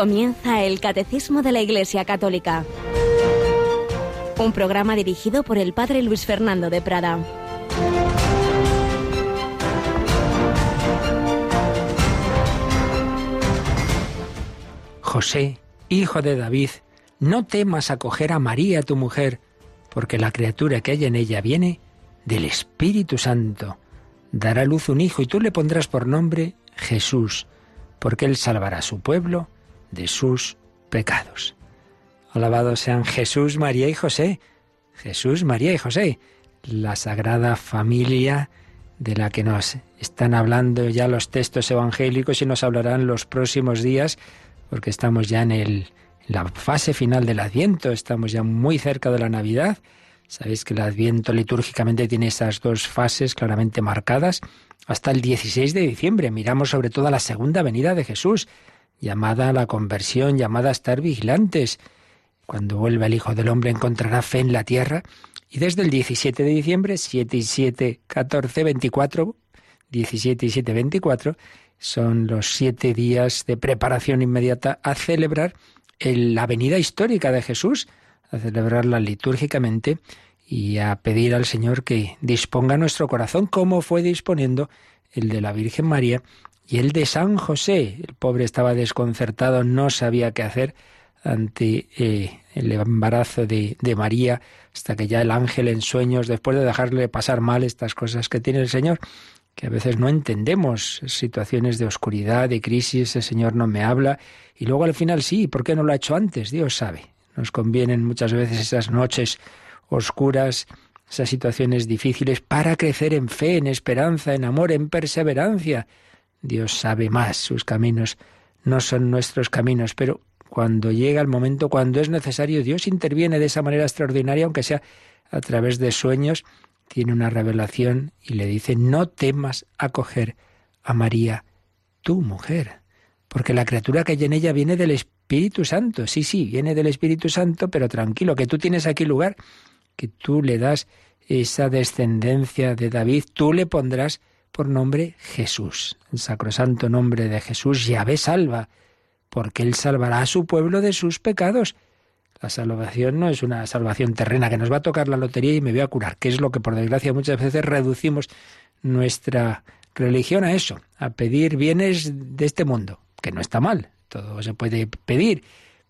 Comienza el Catecismo de la Iglesia Católica. Un programa dirigido por el Padre Luis Fernando de Prada. José, hijo de David, no temas acoger a María, tu mujer, porque la criatura que hay en ella viene del Espíritu Santo. Dará luz un hijo y tú le pondrás por nombre Jesús, porque él salvará a su pueblo de sus pecados. Alabados sean Jesús, María y José. Jesús, María y José, la sagrada familia de la que nos están hablando ya los textos evangélicos y nos hablarán los próximos días, porque estamos ya en, el, la fase final del Adviento, estamos ya muy cerca de la Navidad. Sabéis que el Adviento litúrgicamente tiene esas dos fases claramente marcadas hasta el 16 de diciembre. Miramos sobre todo la segunda venida de Jesús, llamada a la conversión, llamada a estar vigilantes. Cuando vuelva el Hijo del Hombre encontrará fe en la tierra. Y desde el 17 de diciembre, 7 y 7, 14, 24, 17 y 7, 24, son los siete días de preparación inmediata a celebrar la venida histórica de Jesús, a celebrarla litúrgicamente y a pedir al Señor que disponga nuestro corazón como fue disponiendo el de la Virgen María y el de San José. El pobre estaba desconcertado, no sabía qué hacer ante eh, el embarazo de, de, María, hasta que ya el ángel en sueños, después de dejarle pasar mal estas cosas que tiene el Señor, que a veces no entendemos, situaciones de oscuridad, de crisis, el Señor no me habla, y luego al final sí, ¿por qué no lo ha hecho antes? Dios sabe. Nos convienen muchas veces esas noches oscuras, esas situaciones difíciles, para crecer en fe, en esperanza, en amor, en perseverancia Dios sabe más, sus caminos no son nuestros caminos, pero cuando llega el momento, cuando es necesario, Dios interviene de esa manera extraordinaria, aunque sea a través de sueños, tiene una revelación y le dice, no temas acoger a María, tu mujer, porque la criatura que hay en ella viene del Espíritu Santo. Sí, sí, viene del Espíritu Santo, pero tranquilo, que tú tienes aquí lugar, que tú le das esa descendencia de David, tú le pondrás por nombre Jesús. El sacrosanto nombre de Jesús, Yahvé salva, porque Él salvará a su pueblo de sus pecados. La salvación no es una salvación terrena que nos va a tocar la lotería y me voy a curar, que es lo que por desgracia muchas veces reducimos nuestra religión a eso, a pedir bienes de este mundo, que no está mal, todo se puede pedir,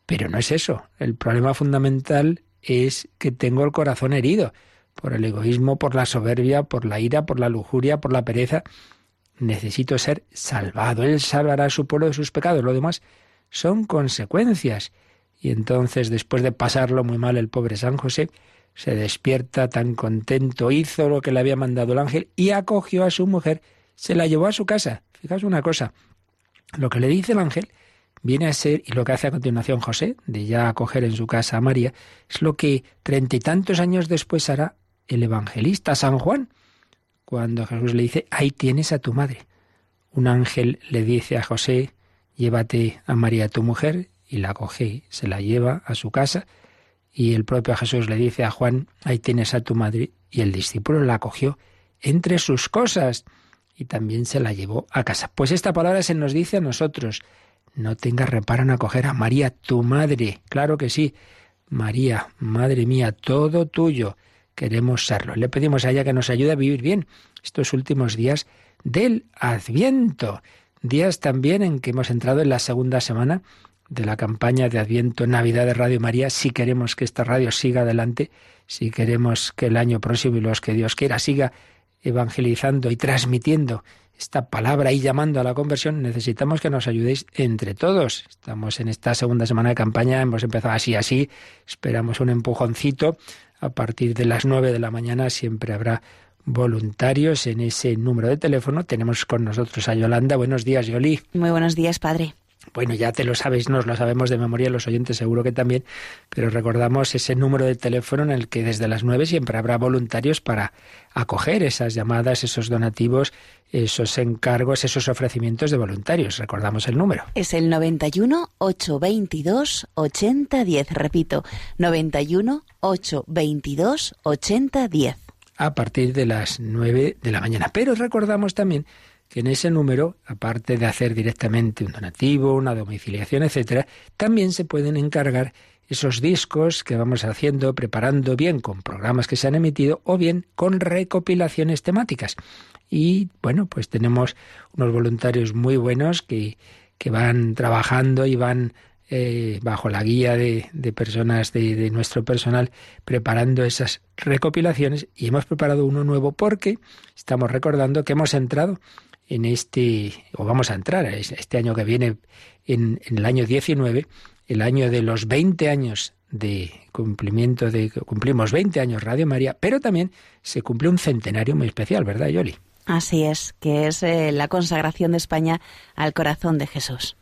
pero no es eso. El problema fundamental es que tengo el corazón herido por el egoísmo, por la soberbia, por la ira, por la lujuria, por la pereza. Necesito ser salvado. Él salvará a su pueblo de sus pecados. Lo demás son consecuencias. Y entonces, después de pasarlo muy mal el pobre San José, se despierta tan contento, hizo lo que le había mandado el ángel y acogió a su mujer, se la llevó a su casa. Fijaos una cosa, lo que le dice el ángel viene a ser, y lo que hace a continuación José, de ya acoger en su casa a María, es lo que treinta y tantos años después hará el evangelista San Juan, cuando Jesús le dice, ahí tienes a tu madre. Un ángel le dice a José, llévate a María tu mujer, y la coge, se la lleva a su casa, y el propio Jesús le dice a Juan, ahí tienes a tu madre, y el discípulo la cogió entre sus cosas, y también se la llevó a casa. Pues esta palabra se nos dice a nosotros, no tengas reparo en acoger a María, tu madre. Claro que sí. María, madre mía, todo tuyo queremos serlo. Le pedimos a ella que nos ayude a vivir bien estos últimos días del Adviento, días también en que hemos entrado en la segunda semana de la campaña de Adviento Navidad de Radio María, si queremos que esta radio siga adelante, si queremos que el año próximo y los que Dios quiera siga evangelizando y transmitiendo esta palabra y llamando a la conversión, necesitamos que nos ayudéis entre todos. Estamos en esta segunda semana de campaña, hemos empezado así, así, esperamos un empujoncito a partir de las nueve de la mañana siempre habrá voluntarios en ese número de teléfono. Tenemos con nosotros a Yolanda. Buenos días, Yoli. Muy buenos días, padre. Bueno, ya te lo sabéis, nos lo sabemos de memoria, los oyentes seguro que también, pero recordamos ese número de teléfono en el que desde las nueve siempre habrá voluntarios para acoger esas llamadas, esos donativos, esos encargos, esos ofrecimientos de voluntarios. Recordamos el número. Es el 91 822 8010, repito, 91 822 8010. A partir de las nueve de la mañana. Pero recordamos también que en ese número, aparte de hacer directamente un donativo, una domiciliación, etcétera, también se pueden encargar esos discos que vamos haciendo, preparando bien con programas que se han emitido o bien con recopilaciones temáticas. Y bueno, pues tenemos unos voluntarios muy buenos que, que van trabajando y van eh, bajo la guía de, de personas de, de, nuestro personal preparando esas recopilaciones y hemos preparado uno nuevo porque estamos recordando que hemos entrado en este, o vamos a entrar este año que viene, en, en el año 19, el año de los 20 años de cumplimiento de cumplimos 20 años Radio María, pero también se cumple un centenario muy especial, ¿verdad, Yoli? Así es, que es eh, la consagración de España al corazón de Jesús.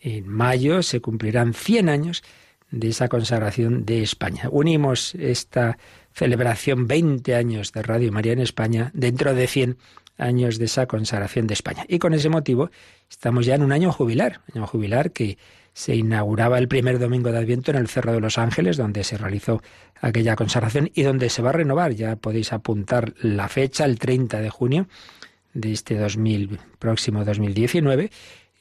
En mayo se cumplirán 100 años de esa consagración de España. Unimos esta celebración 20 años de Radio María en España dentro de 100 años de esa consagración de España. Y con ese motivo estamos ya en un año jubilar, año jubilar que se inauguraba el primer domingo de Adviento en el Cerro de los Ángeles, donde se realizó aquella consagración y donde se va a renovar. Ya podéis apuntar la fecha, el 30 de junio de este 2000, próximo 2019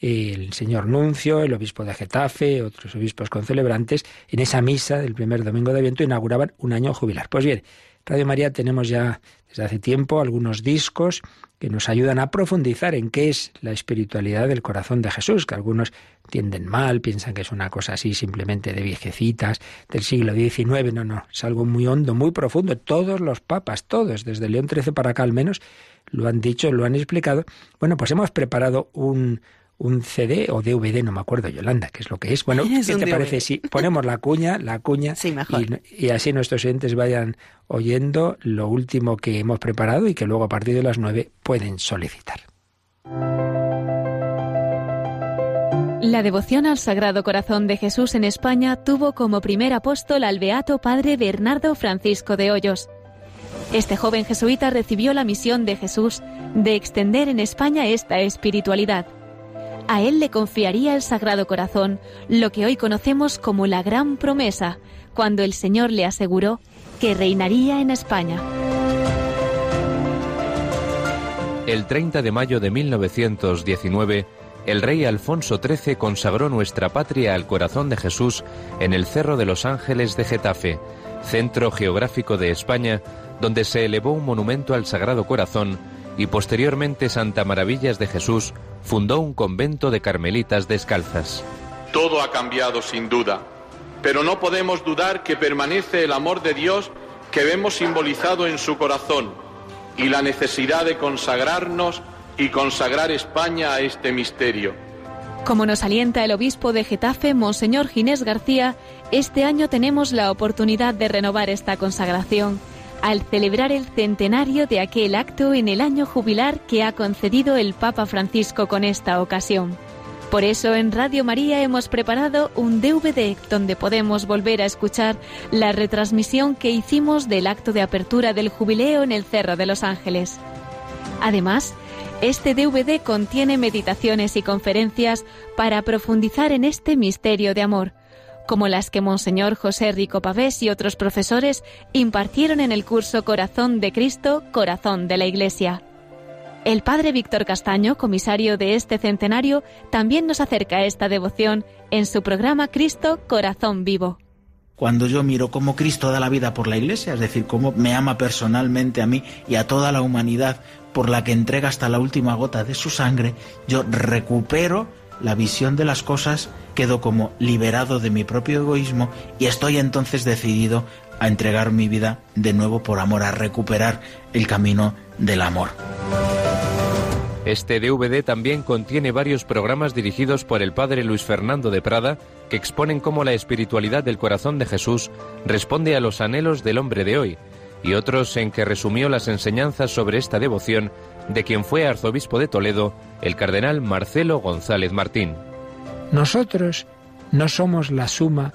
el señor Nuncio, el obispo de Getafe, otros obispos concelebrantes, en esa misa del primer domingo de Adviento inauguraban un año jubilar. Pues bien, Radio María tenemos ya desde hace tiempo algunos discos que nos ayudan a profundizar en qué es la espiritualidad del corazón de Jesús, que algunos tienden mal, piensan que es una cosa así simplemente de viejecitas del siglo XIX. No, no, es algo muy hondo, muy profundo. Todos los papas, todos, desde León XIII para acá al menos, lo han dicho, lo han explicado. Bueno, pues hemos preparado un, un CD o DVD, no me acuerdo, Yolanda, qué es lo que es. Bueno, ¿qué te parece si ponemos la cuña, la cuña, sí, mejor. Y, y, así nuestros oyentes vayan oyendo lo último que hemos preparado y que luego a partir de las nueve pueden solicitar. La devoción al Sagrado Corazón de Jesús en España tuvo como primer apóstol al beato padre Bernardo Francisco de Hoyos. Este joven jesuita recibió la misión de Jesús de extender en España esta espiritualidad a él le confiaría el Sagrado Corazón, lo que hoy conocemos como la Gran Promesa, cuando el Señor le aseguró que reinaría en España. El 30 de mayo de 1919, el rey Alfonso XIII consagró nuestra patria al corazón de Jesús en el Cerro de los Ángeles de Getafe, centro geográfico de España, donde se elevó un monumento al Sagrado Corazón y posteriormente Santa Maravillas de Jesús fundó un convento de carmelitas descalzas. Todo ha cambiado sin duda, pero no podemos dudar que permanece el amor de Dios que vemos simbolizado en su corazón y la necesidad de consagrarnos y consagrar España a este misterio. Como nos alienta el obispo de Getafe, Monseñor Ginés García, este año tenemos la oportunidad de renovar esta consagración al celebrar el centenario de aquel acto en el año jubilar que ha concedido el Papa Francisco con esta ocasión. Por eso en Radio María hemos preparado un DVD donde podemos volver a escuchar la retransmisión que hicimos del acto de apertura del jubileo en el Cerro de los Ángeles. Además, este DVD contiene meditaciones y conferencias para profundizar en este misterio de amor como las que Monseñor José Rico Pavés y otros profesores impartieron en el curso Corazón de Cristo, Corazón de la Iglesia. El padre Víctor Castaño, comisario de este centenario, también nos acerca a esta devoción en su programa Cristo, Corazón Vivo. Cuando yo miro cómo Cristo da la vida por la Iglesia, es decir, cómo me ama personalmente a mí y a toda la humanidad, por la que entrega hasta la última gota de su sangre, yo recupero la visión de las cosas, quedo como liberado de mi propio egoísmo y estoy entonces decidido a entregar mi vida de nuevo por amor, a recuperar el camino del amor. Este DVD también contiene varios programas dirigidos por el padre Luis Fernando de Prada que exponen cómo la espiritualidad del corazón de Jesús responde a los anhelos del hombre de hoy, y otros en que resumió las enseñanzas sobre esta devoción de quien fue arzobispo de Toledo, el cardenal Marcelo González Martín. Nosotros no somos la suma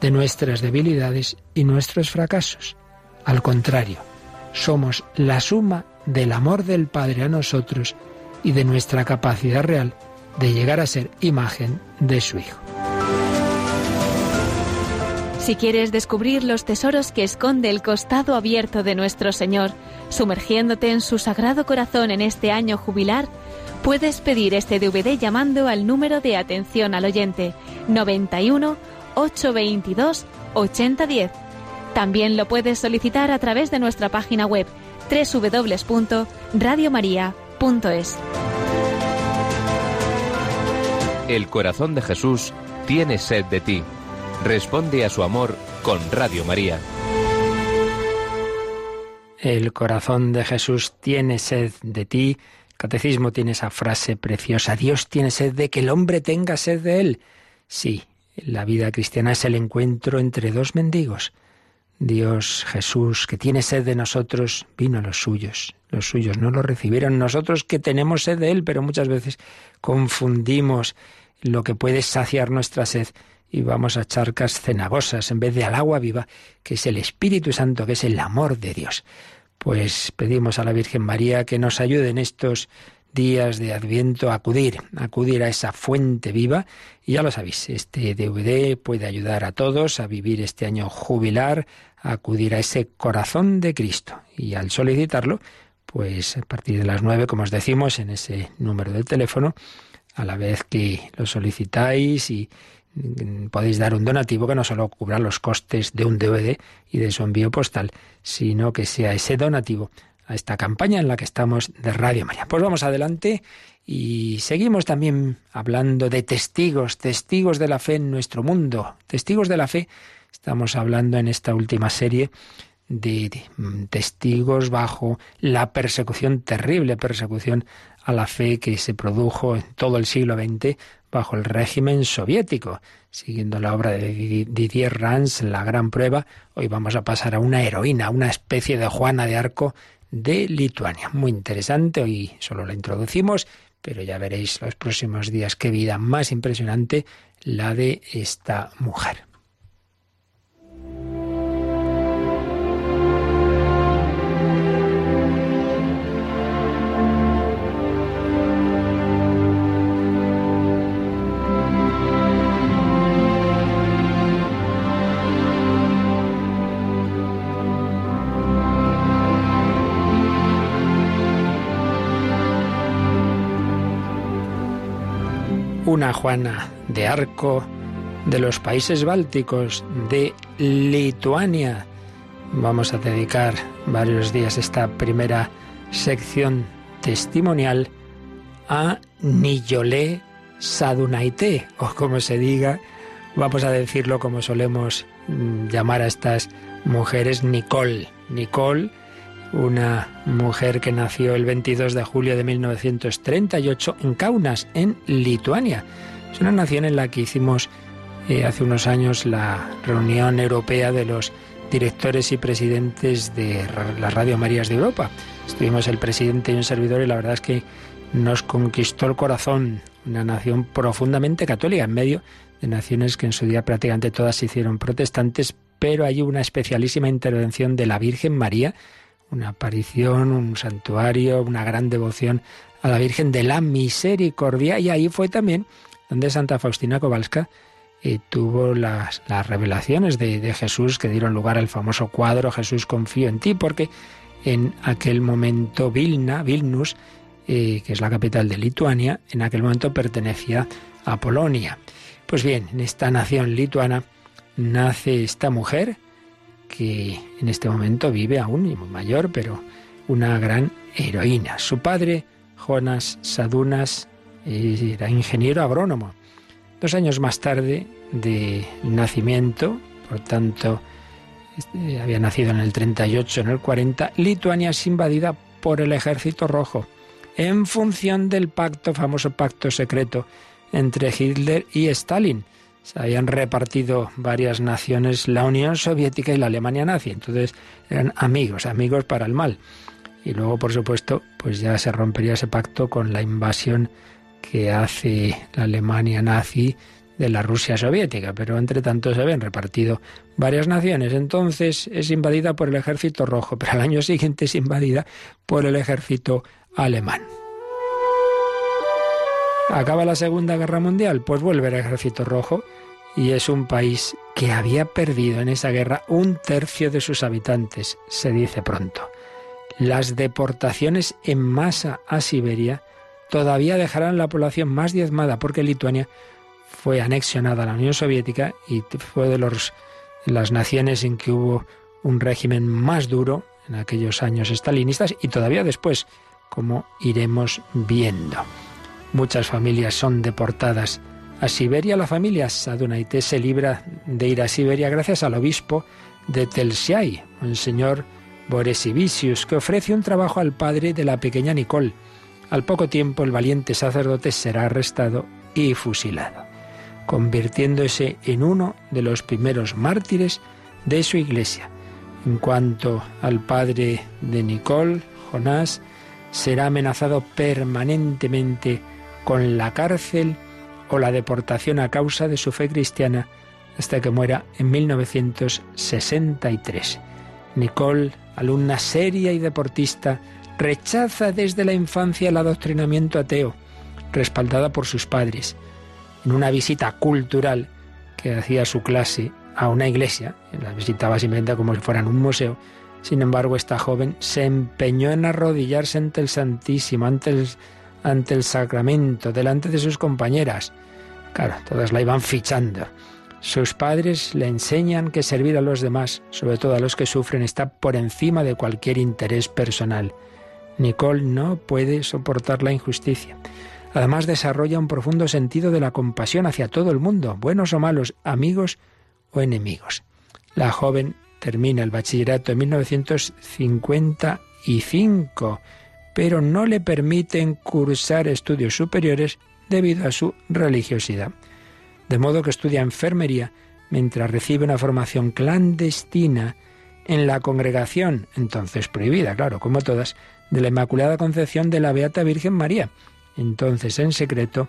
de nuestras debilidades y nuestros fracasos. Al contrario, somos la suma del amor del Padre a nosotros y de nuestra capacidad real de llegar a ser imagen de su Hijo. Si quieres descubrir los tesoros que esconde el costado abierto de nuestro Señor, sumergiéndote en su sagrado corazón en este año jubilar, Puedes pedir este DVD llamando al número de atención al oyente 91 822 8010. También lo puedes solicitar a través de nuestra página web www.radiomaria.es. El corazón de Jesús tiene sed de ti. Responde a su amor con Radio María. El corazón de Jesús tiene sed de ti. Catecismo tiene esa frase preciosa. Dios tiene sed de que el hombre tenga sed de él. Sí, la vida cristiana es el encuentro entre dos mendigos. Dios Jesús, que tiene sed de nosotros, vino a los suyos. Los suyos no lo recibieron. Nosotros que tenemos sed de Él, pero muchas veces confundimos lo que puede saciar nuestra sed y vamos a charcas cenagosas en vez de al agua viva, que es el Espíritu Santo, que es el amor de Dios. Pues pedimos a la Virgen María que nos ayude en estos días de Adviento a acudir, acudir a esa fuente viva. Y ya lo sabéis, este DVD puede ayudar a todos a vivir este año jubilar, a acudir a ese corazón de Cristo. Y al solicitarlo, pues a partir de las nueve, como os decimos, en ese número de teléfono, a la vez que lo solicitáis y podéis dar un donativo que no solo cubra los costes de un DVD y de su envío postal, sino que sea ese donativo a esta campaña en la que estamos de Radio María. Pues vamos adelante y seguimos también hablando de testigos, testigos de la fe en nuestro mundo, testigos de la fe. Estamos hablando en esta última serie de, mm, testigos bajo la persecución, terrible persecución a la fe que se produjo en todo el siglo XX bajo el régimen soviético. Siguiendo la obra de Didier Rans, La Gran Prueba, hoy vamos a pasar a una heroína, una especie de Juana de Arco de Lituania. Muy interesante, hoy solo la introducimos, pero ya veréis los próximos días qué vida más impresionante la de esta mujer. Una Juana de Arco de los países bálticos, de Lituania. Vamos a dedicar varios días esta primera sección testimonial a Niyolé Sadunaité, o como se diga, vamos a decirlo como solemos mm, llamar a estas mujeres, Nicole. Nicole una mujer que nació el 22 de julio de 1938 en Kaunas, en Lituania. Es una nación en la que hicimos eh, hace unos años la reunión europea de los directores y presidentes de las Radio Marías de Europa. Estuvimos el presidente y un servidor y la verdad es que nos conquistó el corazón, una nación profundamente católica en medio de naciones que en su día prácticamente todas se hicieron protestantes, pero hay una especialísima intervención de la Virgen María una aparición, un santuario, una gran devoción a la Virgen de la Misericordia y ahí fue también donde Santa Faustina Kowalska eh, tuvo las, las revelaciones de, Jesús que dieron lugar al famoso cuadro Jesús confío en ti, porque en aquel momento Vilna, Vilnus, eh, que es la capital de Lituania, en aquel momento pertenecía a Polonia. Pues bien, en esta nación lituana nace esta mujer, que en este momento vive aún y muy mayor, pero una gran heroína. Su padre, Jonas Sadunas, era ingeniero agrónomo. Dos años más tarde de nacimiento, por tanto, este, había nacido en el 38, en el 40, Lituania es invadida por el ejército rojo, en función del pacto, famoso pacto secreto entre Hitler y Stalin se habían repartido varias naciones, la Unión Soviética y la Alemania nazi. Entonces eran amigos, amigos para el mal. Y luego, por supuesto, pues ya se rompería ese pacto con la invasión que hace la Alemania nazi de la Rusia soviética, pero entre tanto se habían repartido varias naciones. Entonces es invadida por el ejército rojo, pero al año siguiente es invadida por el ejército alemán. Acaba la Segunda Guerra Mundial, pues vuelve el ejército rojo y es un país que había perdido en esa guerra un tercio de sus habitantes, se dice pronto. Las deportaciones en masa a Siberia todavía dejarán la población más diezmada porque Lituania fue anexionada a la Unión Soviética y fue de los, las naciones en que hubo un régimen más duro en aquellos años estalinistas y todavía después, como iremos viendo. Muchas familias son deportadas a Siberia. La familia Sadunaite se libra de ir a Siberia gracias al obispo de Telsiai, señor Boresivisius, que ofrece un trabajo al padre de la pequeña Nicole. Al poco tiempo el valiente sacerdote será arrestado y fusilado, convirtiéndose en uno de los primeros mártires de su iglesia. En cuanto al padre de Nicole, Jonás, será amenazado permanentemente con la cárcel o la deportación a causa de su fe cristiana hasta que muera en 1963. Nicole, alumna seria y deportista, rechaza desde la infancia el adoctrinamiento ateo, respaldada por sus padres. En una visita cultural que hacía su clase a una iglesia, la visitaba simplemente como si fueran un museo, sin embargo esta joven se empeñó en arrodillarse ante el Santísimo, ante el, ante el sacramento, delante de sus compañeras. Claro, todas la iban fichando. Sus padres le enseñan que servir a los demás, sobre todo a los que sufren, está por encima de cualquier interés personal. Nicole no puede soportar la injusticia. Además desarrolla un profundo sentido de la compasión hacia todo el mundo, buenos o malos, amigos o enemigos. La joven termina el bachillerato en 1955, pero no le permiten cursar estudios superiores debido a su religiosidad de modo que estudia enfermería mientras recibe una formación clandestina en la congregación, entonces prohibida, claro, como todas, de la Inmaculada Concepción de la Beata Virgen María. Entonces, en secreto,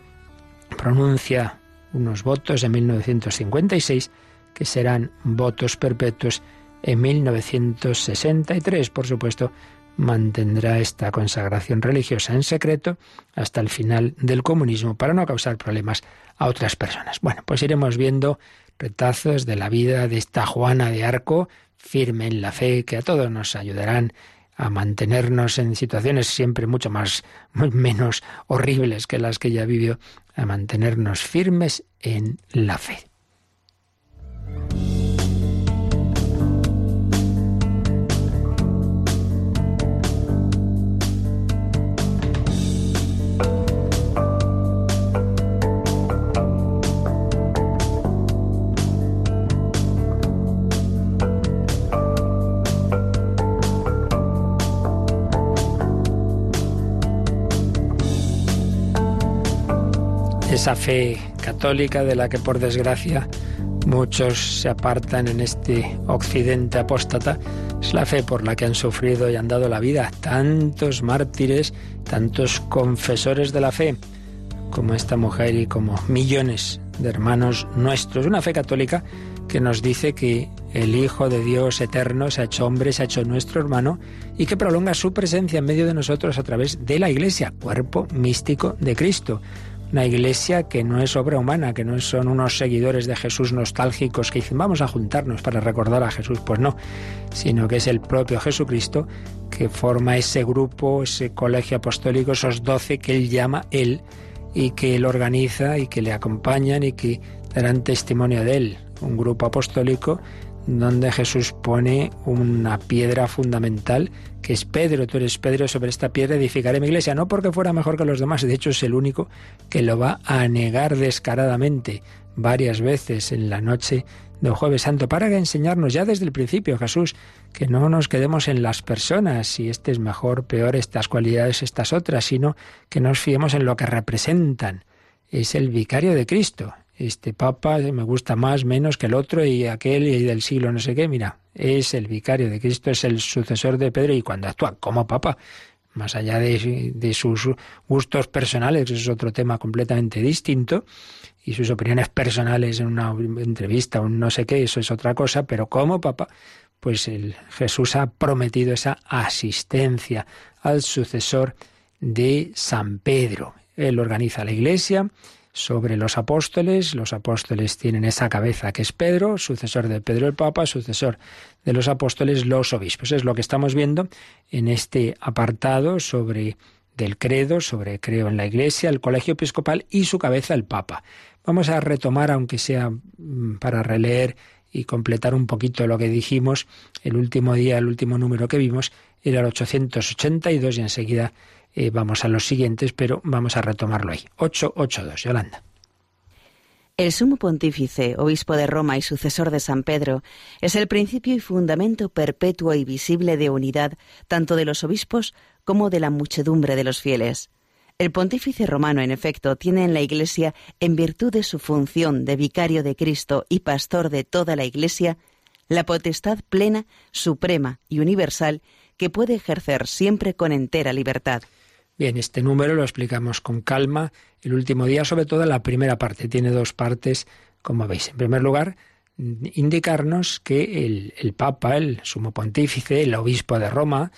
pronuncia unos votos en 1956 que serán votos perpetuos en 1963. Por supuesto, mantendrá esta consagración religiosa en secreto hasta el final del comunismo para no causar problemas a otras personas. Bueno, pues iremos viendo retazos de la vida de esta Juana de Arco, firme en la fe, que a todos nos ayudarán a mantenernos en situaciones siempre mucho más menos horribles que las que ella vivió, a mantenernos firmes en la fe. Esa fe católica de la que por desgracia muchos se apartan en este occidente apóstata, es la fe por la que han sufrido y han dado la vida tantos mártires, tantos confesores de la fe, como esta mujer y como millones de hermanos nuestros. Una fe católica que nos dice que el Hijo de Dios eterno se ha hecho hombre, se ha hecho nuestro hermano y que prolonga su presencia en medio de nosotros a través de la Iglesia, cuerpo místico de Cristo una iglesia que no es obra humana, que no son unos seguidores de Jesús nostálgicos que dicen vamos a juntarnos para recordar a Jesús, pues no, sino que es el propio Jesucristo que forma ese grupo, ese colegio apostólico, esos doce que él llama él y que él organiza y que le acompañan y que darán testimonio de él. Un grupo apostólico donde Jesús pone una piedra fundamental, que es Pedro. Tú eres Pedro, sobre esta piedra edificaré mi iglesia. No porque fuera mejor que los demás, de hecho es el único que lo va a negar descaradamente varias veces en la noche del jueves santo, para enseñarnos ya desde el principio, Jesús, que no nos quedemos en las personas, si este es mejor, peor, estas cualidades, estas otras, sino que nos fiemos en lo que representan. Es el vicario de Cristo, este papa me gusta más, menos que el otro y aquel y del siglo no sé qué. Mira, es el vicario de Cristo, es el sucesor de Pedro y cuando actúa como papa, más allá de, sus gustos personales, eso es otro tema completamente distinto, y sus opiniones personales en una entrevista o no sé qué, eso es otra cosa, pero como papa, pues Jesús ha prometido esa asistencia al sucesor de San Pedro. Él organiza la iglesia, sobre los apóstoles. Los apóstoles tienen esa cabeza que es Pedro, sucesor de Pedro el Papa, sucesor de los apóstoles, los obispos. Es lo que estamos viendo en este apartado sobre del credo sobre creo en la Iglesia, el colegio episcopal y su cabeza el Papa. Vamos a retomar, aunque sea mm, para releer y completar un poquito lo que dijimos el último día, el último número que vimos era el 882 y enseguida eh, vamos a los siguientes, pero vamos a retomarlo ahí. 882, Yolanda. El sumo pontífice, obispo de Roma y sucesor de San Pedro, es el principio y fundamento perpetuo y visible de unidad tanto de los obispos como de la muchedumbre de los fieles. El pontífice romano, en efecto, tiene en la Iglesia, en virtud de su función de vicario de Cristo y pastor de toda la Iglesia, la potestad plena, suprema y universal que puede ejercer siempre con entera libertad. Bien, este número lo explicamos con calma el último día, sobre todo la primera parte. Tiene dos partes, como veis. En primer lugar, indicarnos que el, Papa, el sumo pontífice, el obispo de Roma,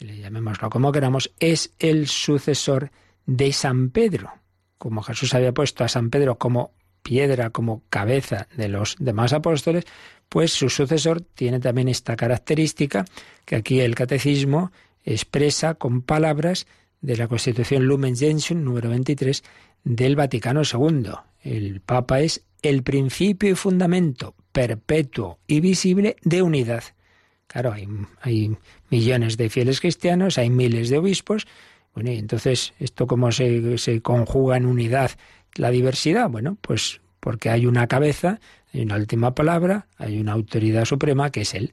llamémoslo como queramos, es el sucesor de San Pedro. Como Jesús había puesto a San Pedro como piedra, como cabeza de los demás apóstoles, pues su sucesor tiene también esta característica que aquí el catecismo expresa con palabras de la Constitución Lumen Gentium número 23 del Vaticano II. El Papa es el principio y fundamento perpetuo y visible de unidad. Claro, hay, hay millones de fieles cristianos, hay miles de obispos. Bueno, y entonces, ¿esto cómo se, se conjuga en unidad la diversidad? Bueno, pues porque hay una cabeza, hay una última palabra, hay una autoridad suprema que es el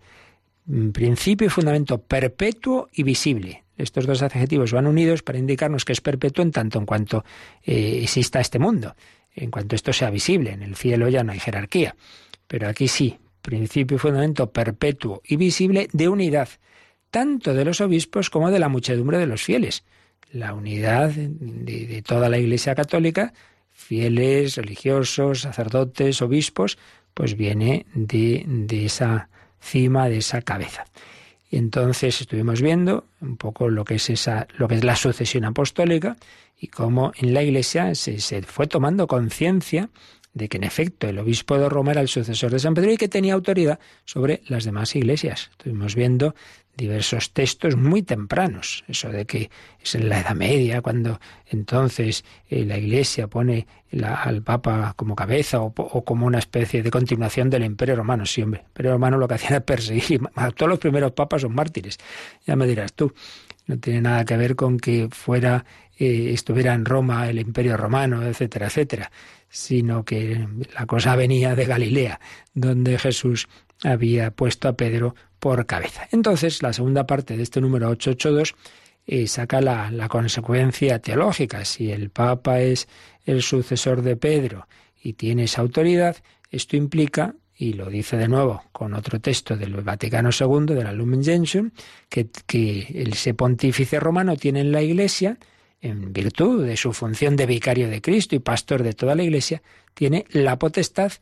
principio y fundamento perpetuo y visible estos dos adjetivos van unidos para indicarnos que es perpetuo en tanto en cuanto eh, exista este mundo, en cuanto esto sea visible. En el cielo ya no hay jerarquía, pero aquí sí, principio y fundamento perpetuo y visible de unidad, tanto de los obispos como de la muchedumbre de los fieles. La unidad de, toda la Iglesia católica, fieles, religiosos, sacerdotes, obispos, pues viene de, de esa cima, de esa cabeza. Y entonces estuvimos viendo un poco lo que es esa, lo que es la sucesión apostólica y cómo en la Iglesia se, se fue tomando conciencia de que en efecto el obispo de Roma era el sucesor de San Pedro y que tenía autoridad sobre las demás iglesias. Estuvimos viendo diversos textos muy tempranos, eso de que es en la Edad Media cuando entonces eh, la Iglesia pone al Papa como cabeza o, como una especie de continuación del Imperio Romano. Sí, hombre, el Imperio Romano lo que hacía era perseguir, todos los primeros papas son mártires, ya me dirás tú. No tiene nada que ver con que fuera eh, estuviera en Roma el Imperio Romano, etcétera, etcétera sino que la cosa venía de Galilea, donde Jesús había puesto a Pedro por cabeza. Entonces, la segunda parte de este número 882 eh, saca la, consecuencia teológica. Si el Papa es el sucesor de Pedro y tiene esa autoridad, esto implica y lo dice de nuevo con otro texto del Vaticano II, de la Lumen Gentium, que, que ese pontífice romano tiene en la Iglesia en virtud de su función de vicario de Cristo y pastor de toda la Iglesia, tiene la potestad,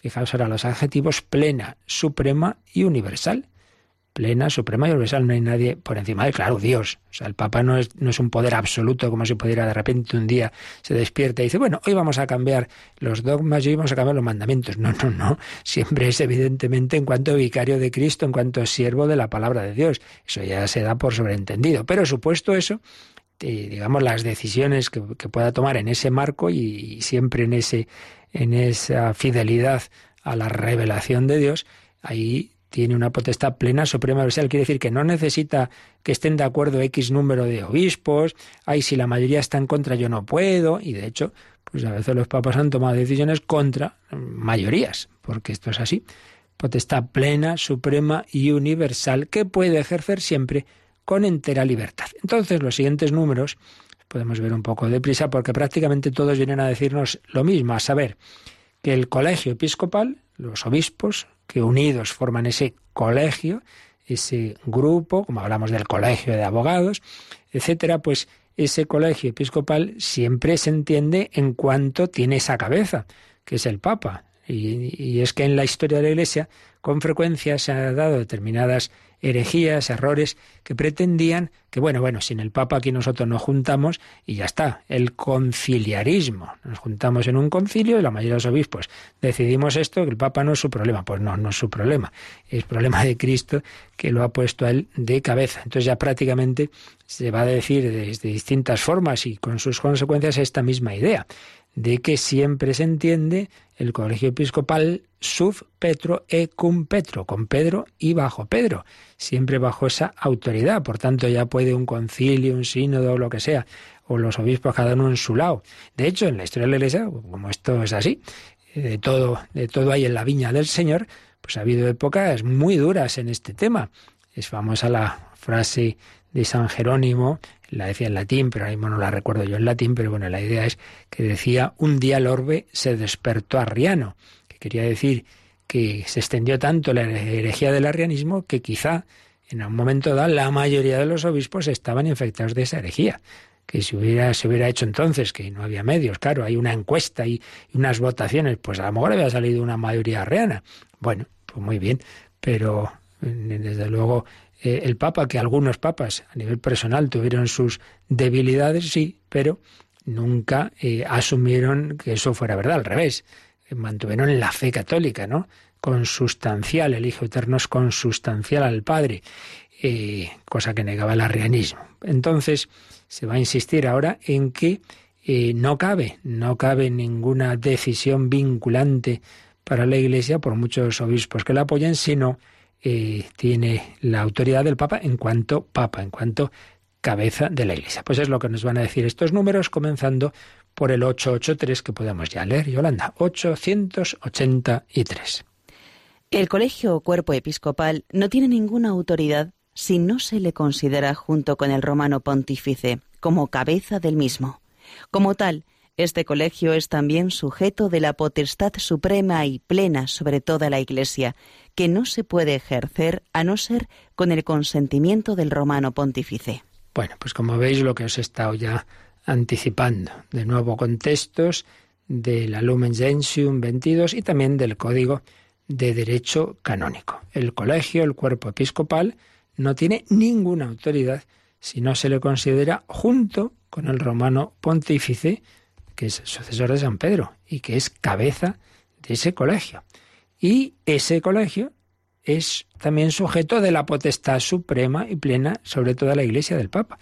fijaos ahora los adjetivos, plena, suprema y universal. Plena, suprema y universal, no hay nadie por encima de, claro, Dios. O sea, el Papa no es, no es un poder absoluto como si pudiera de repente un día se despierta y dice, bueno, hoy vamos a cambiar los dogmas y hoy vamos a cambiar los mandamientos. No, no, no. Siempre es evidentemente en cuanto vicario de Cristo, en cuanto siervo de la palabra de Dios. Eso ya se da por sobreentendido. Pero supuesto eso, digamos, las decisiones que, pueda tomar en ese marco y, siempre en, ese, en esa fidelidad a la revelación de Dios, ahí tiene una potestad plena, suprema, universal. Quiere decir que no necesita que estén de acuerdo X número de obispos, ay, si la mayoría está en contra, yo no puedo, y de hecho, pues a veces los papas han tomado decisiones contra mayorías, porque esto es así. Potestad plena, suprema y universal que puede ejercer siempre con entera libertad. Entonces, los siguientes números podemos ver un poco deprisa porque prácticamente todos vienen a decirnos lo mismo, a saber que el colegio episcopal, los obispos, que unidos forman ese colegio, ese grupo, como hablamos del colegio de abogados, etcétera, pues ese colegio episcopal siempre se entiende en cuanto tiene esa cabeza, que es el Papa. Y, es que en la historia de la Iglesia con frecuencia se han dado determinadas herejías, errores que pretendían que, bueno, bueno, sin el Papa aquí nosotros nos juntamos y ya está, el conciliarismo. Nos juntamos en un concilio y la mayoría de los obispos decidimos esto, que el Papa no es su problema. Pues no, no es su problema, es problema de Cristo que lo ha puesto a él de cabeza. Entonces ya prácticamente se va a decir desde distintas formas y con sus consecuencias esta misma idea de que siempre se entiende el colegio episcopal sub Petro e cum Petro, con Pedro y bajo Pedro, siempre bajo esa autoridad. Por tanto, ya puede un concilio, un sínodo lo que sea, o los obispos cada uno en su lado. De hecho, en la historia de la Iglesia, como esto es así, de todo, de todo hay en la viña del Señor, pues ha habido épocas muy duras en este tema. Es famosa la frase de San Jerónimo la decía en latín, pero ahora mismo no la recuerdo yo en latín, pero bueno, la idea es que decía, un día el orbe se despertó arriano, que quería decir que se extendió tanto la herejía del arrianismo que quizá en un momento dado la mayoría de los obispos estaban infectados de esa herejía que si hubiera, se hubiera hecho entonces, que no había medios, claro, hay una encuesta y, unas votaciones, pues a lo mejor había salido una mayoría arriana. Bueno, pues muy bien, pero desde luego eh, el Papa, que algunos papas a nivel personal tuvieron sus debilidades, sí, pero nunca eh, asumieron que eso fuera verdad, al revés, eh, mantuvieron la fe católica, ¿no? Consustancial, el Hijo Eterno es consustancial al Padre, cosa que negaba el arrianismo. Entonces, se va a insistir ahora en que no cabe, no cabe ninguna decisión vinculante para la Iglesia por muchos obispos que la apoyen, sino eh, tiene la autoridad del Papa en cuanto Papa, en cuanto cabeza de la Iglesia. Pues es lo que nos van a decir estos números, comenzando por el 883 que podemos ya leer. Yolanda, 883. El colegio o cuerpo episcopal no tiene ninguna autoridad si no se le considera junto con el romano pontífice como cabeza del mismo. Como tal, este colegio es también sujeto de la potestad suprema y plena sobre toda la Iglesia, que no se puede ejercer a no ser con el consentimiento del romano pontífice. Bueno, pues como veis lo que os he estado ya anticipando, de nuevo con textos de la Lumen Gentium 22 y también del Código de Derecho Canónico. El colegio, el cuerpo episcopal, no tiene ninguna autoridad si no se le considera junto con el romano pontífice que es sucesor de San Pedro y que es cabeza de ese colegio. Y ese colegio es también sujeto de la potestad suprema y plena sobre toda la Iglesia del Papa.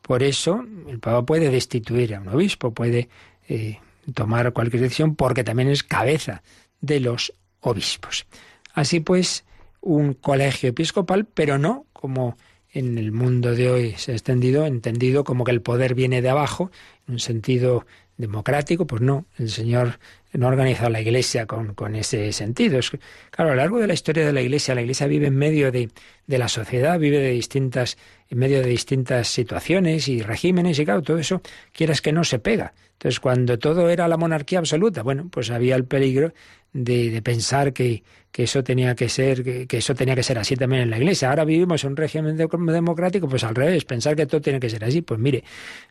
Por eso el Papa puede destituir a un obispo, puede eh, tomar cualquier decisión porque también es cabeza de los obispos. Así pues, un colegio episcopal, pero no como en el mundo de hoy se ha extendido, entendido como que el poder viene de abajo, en un sentido democrático, pues no, el Señor no ha organizado la Iglesia con, con ese sentido. Es, claro, a lo largo de la historia de la Iglesia, la Iglesia vive en medio de, de, la sociedad, vive de distintas, en medio de distintas situaciones y regímenes, y claro, todo eso, quieras que no, se pega. Entonces, cuando todo era la monarquía absoluta, bueno, pues había el peligro de, pensar que, eso tenía que ser, que, eso tenía que ser así también en la Iglesia. Ahora vivimos en un régimen democrático, pues al revés, pensar que todo tiene que ser así. Pues mire,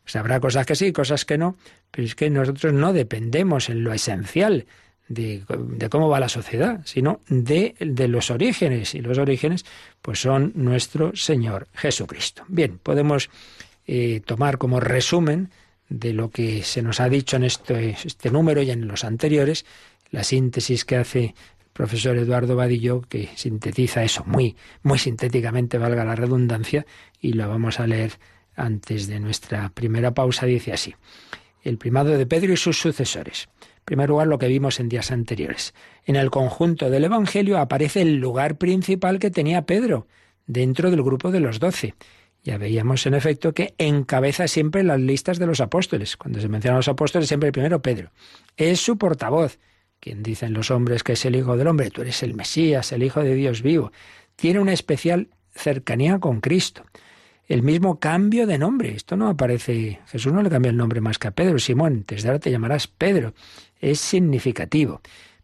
pues habrá cosas que sí, cosas que no, pero es que nosotros no dependemos en lo esencial de, cómo va la sociedad, sino de, de, los orígenes. Y los orígenes, pues son nuestro Señor Jesucristo. Bien, podemos eh, tomar como resumen de lo que se nos ha dicho en este, este número y en los anteriores, la síntesis que hace el profesor Eduardo Vadillo, que sintetiza eso muy, muy sintéticamente, valga la redundancia, y lo vamos a leer antes de nuestra primera pausa, dice así. El primado de Pedro y sus sucesores. En primer lugar, lo que vimos en días anteriores. En el conjunto del Evangelio aparece el lugar principal que tenía Pedro, dentro del grupo de los doce. Ya veíamos en efecto que encabeza siempre las listas de los apóstoles. Cuando se mencionan los apóstoles, siempre el primero Pedro. Es su portavoz quien dicen los hombres que es el Hijo del Hombre, tú eres el Mesías, el Hijo de Dios vivo, tiene una especial cercanía con Cristo. El mismo cambio de nombre, esto no aparece, Jesús no le cambió el nombre más que a Pedro, Simón, desde ahora te llamarás Pedro, es significativo.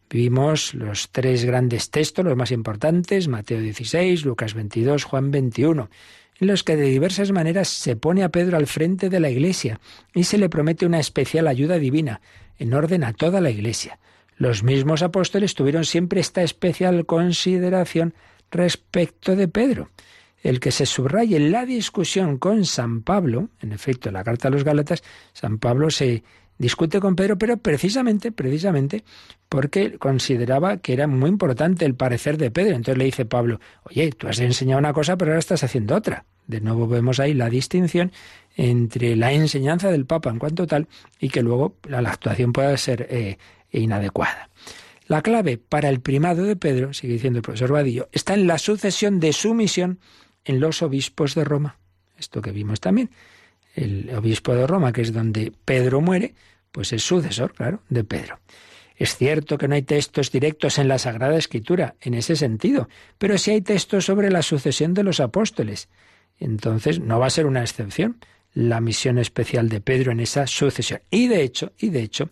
Vimos los tres grandes textos, los más importantes, Mateo 16, Lucas 22, Juan 21, en los que de diversas maneras se pone a Pedro al frente de la Iglesia y se le promete una especial ayuda divina, en orden a toda la Iglesia. Los mismos apóstoles tuvieron siempre esta especial consideración respecto de Pedro. El que se subraye la discusión con San Pablo, en efecto, en la carta a los Gálatas, San Pablo se discute con Pedro, pero precisamente, precisamente, porque consideraba que era muy importante el parecer de Pedro. Entonces le dice Pablo, oye, tú has enseñado una cosa, pero ahora estás haciendo otra. De nuevo vemos ahí la distinción entre la enseñanza del Papa en cuanto tal y que luego la, actuación pueda ser eh, inadecuada. La clave para el primado de Pedro, sigue diciendo el profesor Vadillo, está en la sucesión de su misión en los obispos de Roma. Esto que vimos también. El obispo de Roma, que es donde Pedro muere, pues es sucesor, claro, de Pedro. Es cierto que no hay textos directos en la Sagrada Escritura en ese sentido, pero sí hay textos sobre la sucesión de los apóstoles. Entonces no va a ser una excepción la misión especial de Pedro en esa sucesión. Y de hecho, y de hecho,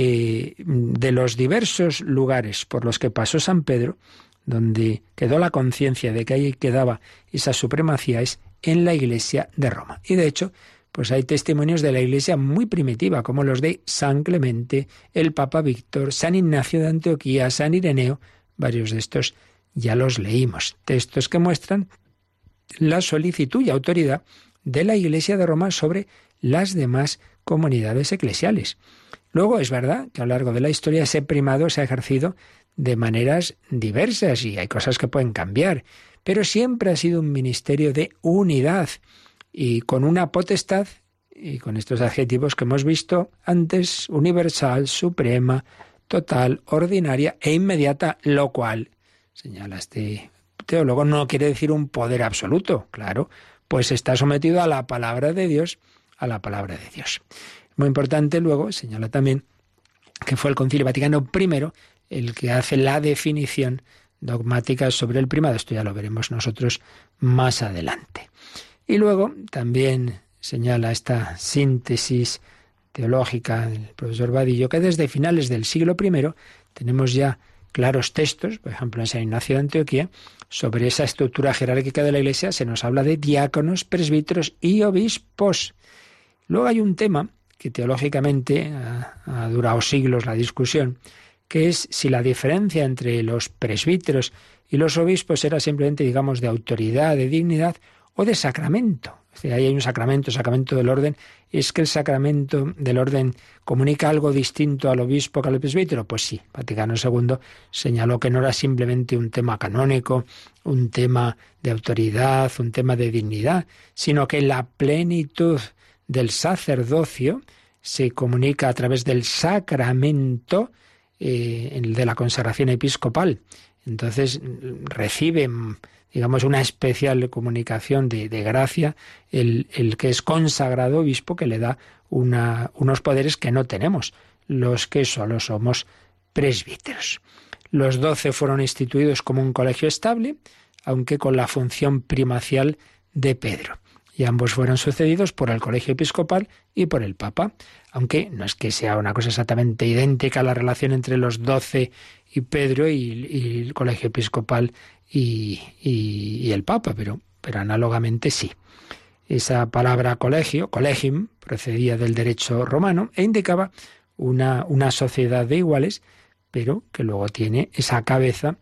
eh, de los diversos lugares por los que pasó San Pedro, donde quedó la conciencia de que ahí quedaba esa supremacía, es en la iglesia de Roma. Y de hecho, pues hay testimonios de la iglesia muy primitiva, como los de San Clemente, el Papa Víctor, San Ignacio de Antioquía, San Ireneo, varios de estos ya los leímos, textos que muestran la solicitud y autoridad de la Iglesia de Roma sobre las demás comunidades eclesiales. Luego es verdad que a lo largo de la historia ese primado se ha ejercido de maneras diversas y hay cosas que pueden cambiar, pero siempre ha sido un ministerio de unidad y con una potestad, y con estos adjetivos que hemos visto antes, universal, suprema, total, ordinaria e inmediata, lo cual, señala este teólogo, no quiere decir un poder absoluto, claro, pues está sometido a la palabra de Dios, a la palabra de Dios. Muy importante luego, señala también, que fue el Concilio Vaticano I el que hace la definición dogmática sobre el primado. Esto ya lo veremos nosotros más adelante. Y luego también señala esta síntesis teológica del profesor Vadillo que desde finales del siglo I tenemos ya claros textos, por ejemplo en San Ignacio de Antioquía, sobre esa estructura jerárquica de la Iglesia se nos habla de diáconos, presbíteros y obispos. Luego hay un tema que teológicamente ha, durado siglos la discusión, que es si la diferencia entre los presbíteros y los obispos era simplemente, digamos, de autoridad, de dignidad o de sacramento. ahí hay un sacramento, sacramento del orden. ¿Es que el sacramento del orden comunica algo distinto al obispo que al presbítero? Pues sí, Vaticano II señaló que no era simplemente un tema canónico, un tema de autoridad, un tema de dignidad, sino que la plenitud del sacerdocio se comunica a través del sacramento eh, de la consagración episcopal. Entonces recibe digamos, una especial comunicación de, gracia, el, que es consagrado obispo que le da unos poderes que no tenemos, los que solo somos presbíteros. Los doce fueron instituidos como un colegio estable, aunque con la función primacial de Pedro. Y ambos fueron sucedidos por el colegio episcopal y por el Papa, aunque no es que sea una cosa exactamente idéntica la relación entre los doce y Pedro y el colegio episcopal y, el Papa, pero, pero análogamente sí. Esa palabra colegio, collegium, procedía del derecho romano e indicaba una, una sociedad de iguales, pero que luego tiene esa cabeza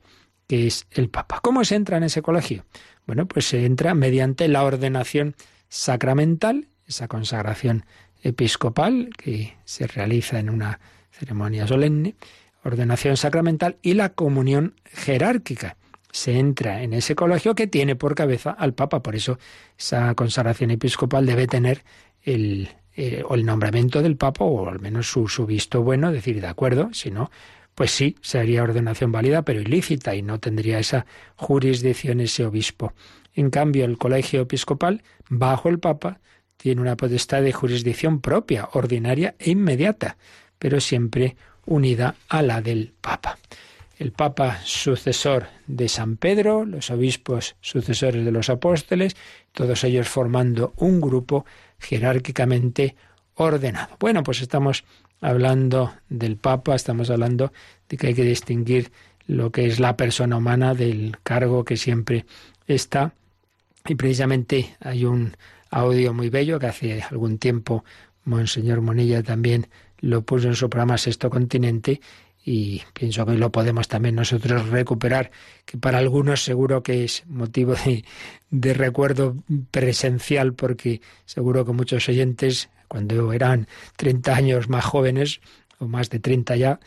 que es el Papa. ¿Cómo se entra en ese colegio? Bueno, pues se entra mediante la ordenación sacramental, esa consagración episcopal que se realiza en una ceremonia solemne, ordenación sacramental y la comunión jerárquica se entra en ese colegio que tiene por cabeza al Papa. Por eso esa consagración episcopal debe tener el, eh, el nombramiento del Papa o al menos su, su visto bueno, decir de acuerdo, si no, pues sí, sería ordenación válida, pero ilícita y no tendría esa jurisdicción ese obispo. En cambio, el colegio episcopal, bajo el Papa, tiene una potestad de jurisdicción propia, ordinaria e inmediata, pero siempre unida a la del Papa el Papa sucesor de San Pedro, los obispos sucesores de los apóstoles, todos ellos formando un grupo jerárquicamente ordenado. Bueno, pues estamos hablando del Papa, estamos hablando de que hay que distinguir lo que es la persona humana del cargo que siempre está. Y precisamente hay un audio muy bello que hace algún tiempo Monseñor Monilla también lo puso en su programa Sexto Continente y pienso que lo podemos también nosotros recuperar, que para algunos seguro que es motivo de, de recuerdo presencial, porque seguro que muchos oyentes, cuando eran 30 años más jóvenes, o más de 30 ya,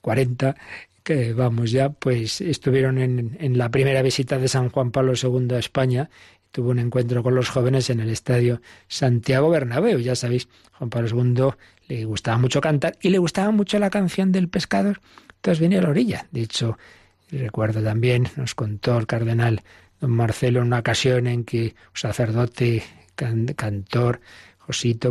40, que vamos ya, pues estuvieron en, la primera visita de San Juan Pablo II a España tuvo un encuentro con los jóvenes en el estadio Santiago Bernabéu. Ya sabéis, Juan Pablo II le gustaba mucho cantar y le gustaba mucho la canción del pescador. Entonces venía a la orilla. De hecho, recuerdo también, nos contó el cardenal don Marcelo en una ocasión en que sacerdote cantor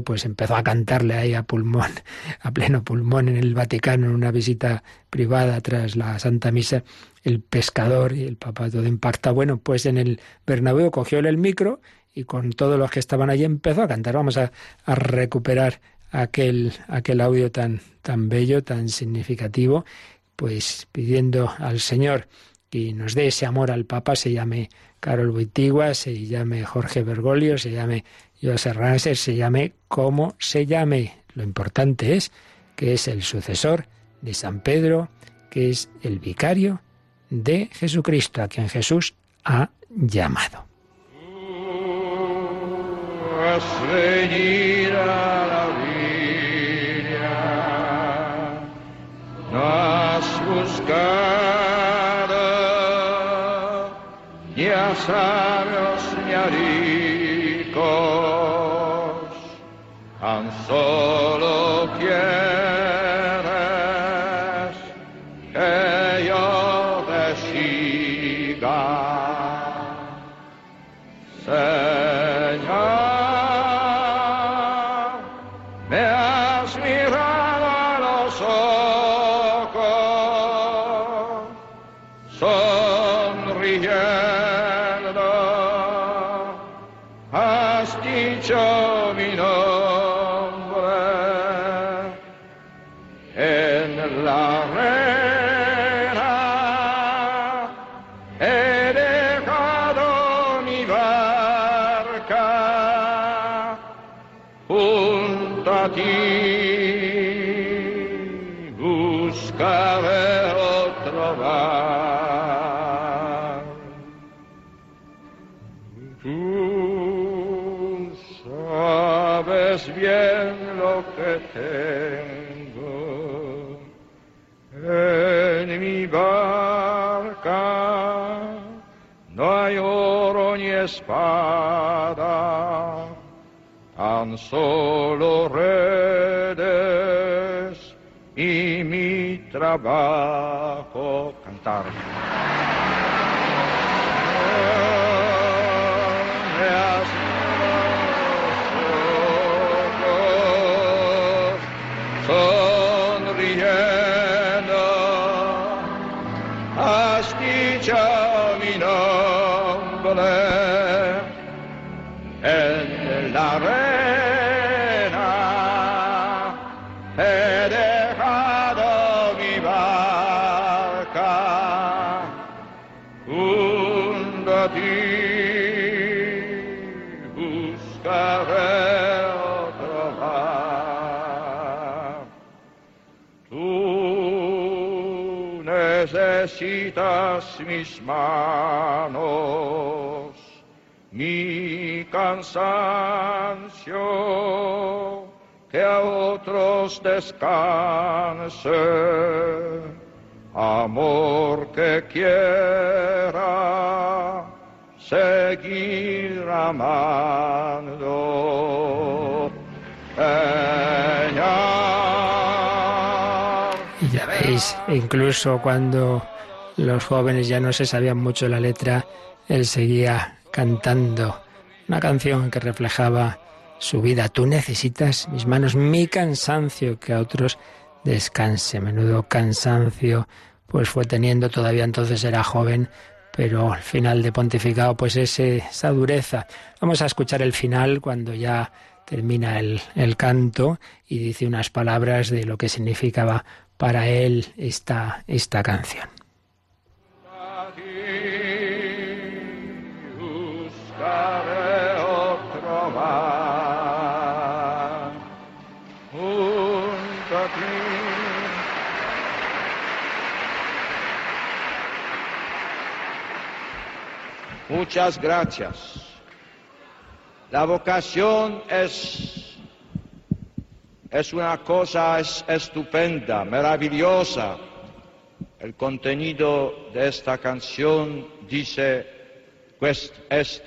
Pues empezó a cantarle ahí a pulmón, a pleno pulmón en el Vaticano en una visita privada tras la Santa Misa, el pescador y el Papa todo impacta. Bueno, pues en el Bernabéu cogió el micro y con todos los que estaban allí empezó a cantar. Vamos a, a recuperar aquel, aquel audio tan, tan bello, tan significativo, pues pidiendo al Señor que nos dé ese amor al Papa, se llame Carol Boitigua, se llame Jorge Bergoglio, se llame José Ranser, se llame como se llame. Lo importante es que es el sucesor de San Pedro, que es el vicario de Jesucristo, a quien Jesús ha llamado. ricos, tan solo quieres que yo te siga. Señor, tengo en mi barca. No hay oro ni espada, tan solo redes y mi trabajo cantar. εσύτας μισμάνος μη κανσάνσιο και αότρος δεσκάνσε αμόρ και κέρα σε γυραμάντο ε, incluso cuando los jóvenes ya no se sabían mucho la letra, él seguía cantando una canción que reflejaba su vida. Tú necesitas, mis manos, mi cansancio, que a otros descanse. Menudo cansancio, pues fue teniendo, todavía entonces era joven, pero al final de pontificado, pues ese, esa dureza. Vamos a escuchar el final cuando ya termina el, el canto y dice unas palabras de lo que significaba para él está esta canción. Muchas gracias. La vocación es es una cosa estupenda, maravillosa. El contenido de esta canción dice, es,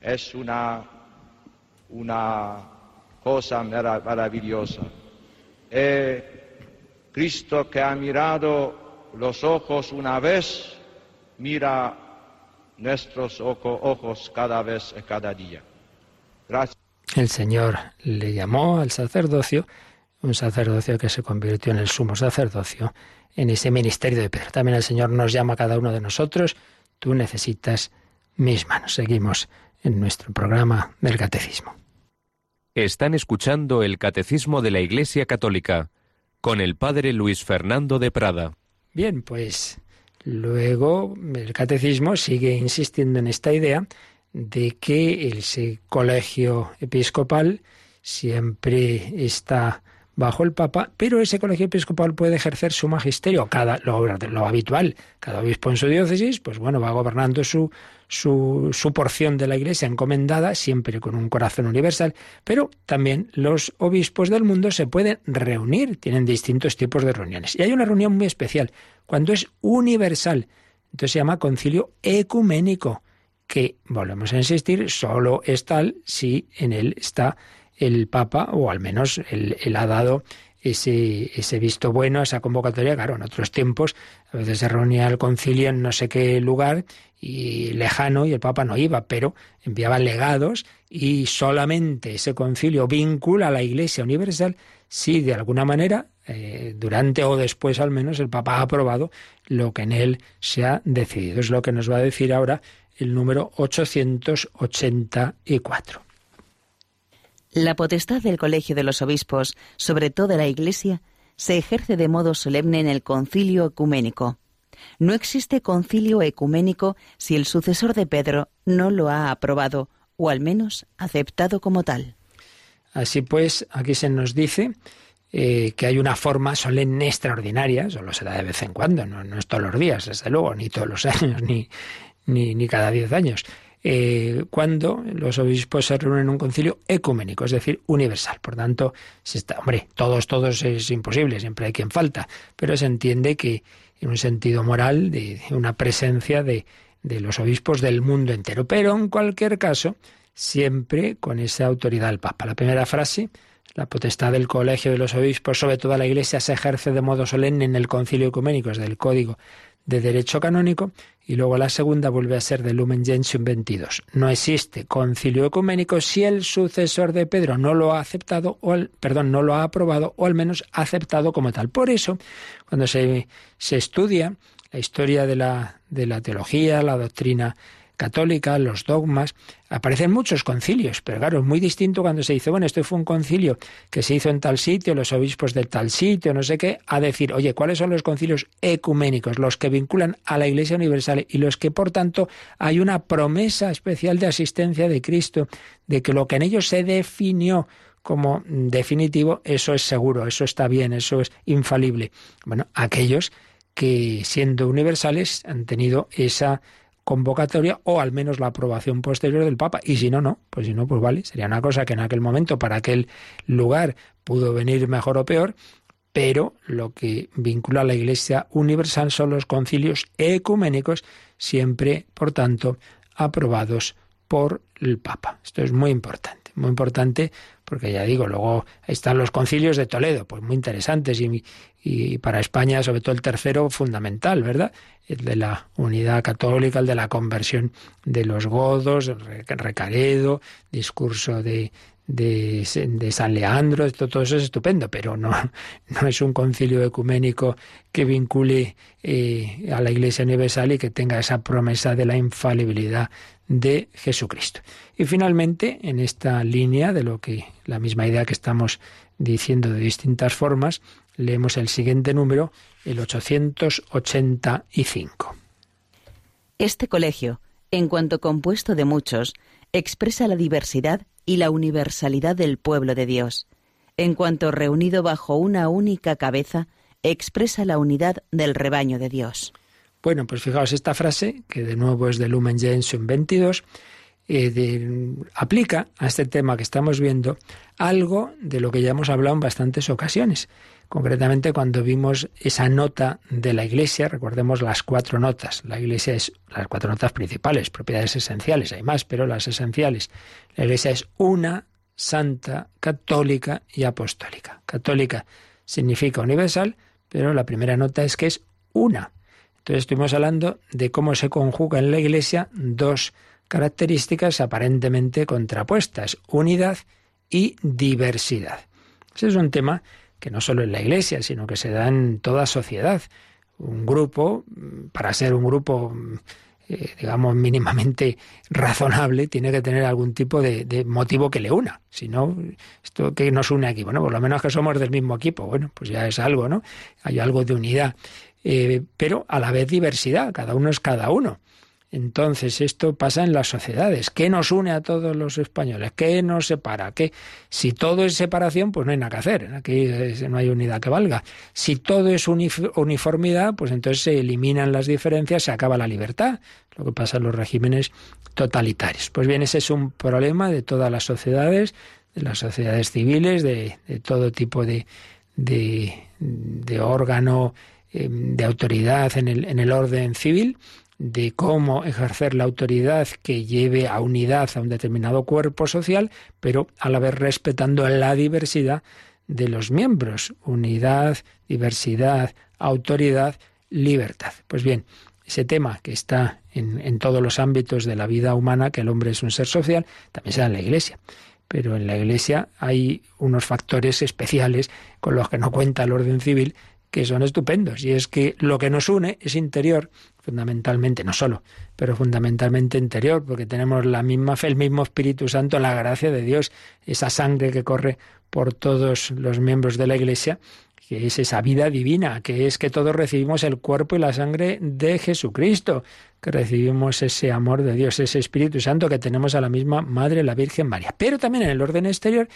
es una, una cosa maravillosa. Cristo que ha mirado los ojos una vez, mira nuestros ojos cada vez y cada día. Gracias. El Señor le llamó al sacerdocio, un sacerdocio que se convirtió en el sumo sacerdocio, en ese ministerio de Pedro. También el Señor nos llama a cada uno de nosotros, tú necesitas mis manos. Seguimos en nuestro programa del Catecismo. Están escuchando el Catecismo de la Iglesia Católica con el Padre Luis Fernando de Prada. Bien, pues luego el Catecismo sigue insistiendo en esta idea de que ese colegio episcopal siempre está bajo el Papa, pero ese colegio episcopal puede ejercer su magisterio, cada, lo, lo, habitual, cada obispo en su diócesis, pues bueno, va gobernando su, su, su porción de la Iglesia encomendada, siempre con un corazón universal, pero también los obispos del mundo se pueden reunir, tienen distintos tipos de reuniones. Y hay una reunión muy especial, cuando es universal, entonces se llama concilio ecuménico, que, volvemos a insistir, solo es tal si en él está el Papa, o al menos él, ha dado ese, ese, visto bueno esa convocatoria. Claro, en otros tiempos a veces se reunía el concilio en no sé qué lugar y lejano y el Papa no iba, pero enviaba legados y solamente ese concilio vincula a la Iglesia Universal si de alguna manera, eh, durante o después al menos, el Papa ha aprobado lo que en él se ha decidido. Es lo que nos va a decir ahora el número 884. La potestad del Colegio de los Obispos sobre toda la Iglesia se ejerce de modo solemne en el concilio ecuménico. No existe concilio ecuménico si el sucesor de Pedro no lo ha aprobado o al menos aceptado como tal. Así pues, aquí se nos dice eh, que hay una forma solemne extraordinaria, solo se da de vez en cuando, no, no es todos los días, desde luego, ni todos los años, ni, ni, ni cada diez años. Eh, cuando los obispos se reúnen en un concilio ecuménico, es decir, universal. Por tanto, se está, hombre, todos, todos es imposible, siempre hay quien falta, pero se entiende que en un sentido moral de, una presencia de, de los obispos del mundo entero. Pero en cualquier caso, siempre con esa autoridad del Papa. La primera frase, la potestad del colegio de los obispos sobre toda la Iglesia se ejerce de modo solemne en el concilio ecuménico, es del Código de Derecho Canónico, y luego la segunda vuelve a ser de Lumen Gentium 22. No existe concilio ecuménico si el sucesor de Pedro no lo ha aceptado, o perdón, no lo ha aprobado, o al menos aceptado como tal. Por eso, cuando se, se estudia la historia de la, de la teología, la doctrina católica, los dogmas, aparecen muchos concilios, pero claro, es muy distinto cuando se dice, bueno, esto fue un concilio que se hizo en tal sitio, los obispos de tal sitio, no sé qué, a decir, oye, ¿cuáles son los concilios ecuménicos, los que vinculan a la Iglesia Universal y los que, por tanto, hay una promesa especial de asistencia de Cristo, de que lo que en ellos se definió como definitivo, eso es seguro, eso está bien, eso es infalible. Bueno, aquellos que siendo universales han tenido esa convocatoria o al menos la aprobación posterior del Papa. Y si no, no, pues si no, pues vale, sería una cosa que en aquel momento para aquel lugar pudo venir mejor o peor, pero lo que vincula a la Iglesia universal son los concilios ecuménicos, siempre, por tanto, aprobados por el Papa. Esto es muy importante, muy importante porque ya digo, luego están los concilios de Toledo, pues muy interesantes y, para España, sobre todo el tercero, fundamental, ¿verdad? El de la unidad católica, el de la conversión de los godos, Recaredo, discurso de, de, San Leandro, todo eso es estupendo, pero no, no es un concilio ecuménico que vincule eh, a la Iglesia Universal y que tenga esa promesa de la infalibilidad de Jesucristo. Y finalmente, en esta línea de lo que la misma idea que estamos diciendo de distintas formas, Leemos el siguiente número, el 885. Este colegio, en cuanto compuesto de muchos, expresa la diversidad y la universalidad del pueblo de Dios. En cuanto reunido bajo una única cabeza, expresa la unidad del rebaño de Dios. Bueno, pues fijaos, esta frase, que de nuevo es de Lumen Gentium 22, eh, aplica a este tema que estamos viendo algo de lo que ya hemos hablado en bastantes ocasiones. Concretamente cuando vimos esa nota de la Iglesia, recordemos las cuatro notas. La Iglesia es las cuatro notas principales, propiedades esenciales, hay más, pero las esenciales. La Iglesia es una, santa, católica y apostólica. Católica significa universal, pero la primera nota es que es una. Entonces estuvimos hablando de cómo se conjuga en la Iglesia dos características aparentemente contrapuestas, unidad y diversidad. Ese es un tema que no solo en la Iglesia, sino que se da en toda sociedad. Un grupo, para ser un grupo, eh, digamos, mínimamente razonable, tiene que tener algún tipo de, motivo que le una. Si no, ¿esto que nos une aquí? Bueno, por lo menos que somos del mismo equipo. Bueno, pues ya es algo, ¿no? Hay algo de unidad. Eh, pero a la vez diversidad, cada uno es cada uno. Entonces, esto pasa en las sociedades. ¿Qué nos une a todos los españoles? ¿Qué nos separa? ¿Qué? Si todo es separación, pues no hay nada que hacer. Aquí no hay unidad que valga. Si todo es uniformidad, pues entonces se eliminan las diferencias, se acaba la libertad. Lo que pasa en los regímenes totalitarios. Pues bien, ese es un problema de todas las sociedades, de las sociedades civiles, de, todo tipo de, de, órgano eh, de autoridad en el, en el orden civil de cómo ejercer la autoridad que lleve a unidad a un determinado cuerpo social, pero a la vez respetando la diversidad de los miembros. Unidad, diversidad, autoridad, libertad. Pues bien, ese tema que está en, en, todos los ámbitos de la vida humana, que el hombre es un ser social, también se da en la Iglesia. Pero en la Iglesia hay unos factores especiales con los que no cuenta el orden civil que son estupendos. Y es que lo que nos une es interior, fundamentalmente, no solo, pero fundamentalmente interior, porque tenemos la misma fe, el mismo Espíritu Santo, la gracia de Dios, esa sangre que corre por todos los miembros de la Iglesia, que es esa vida divina, que es que todos recibimos el cuerpo y la sangre de Jesucristo, que recibimos ese amor de Dios, ese Espíritu Santo que tenemos a la misma Madre, la Virgen María. Pero también en el orden exterior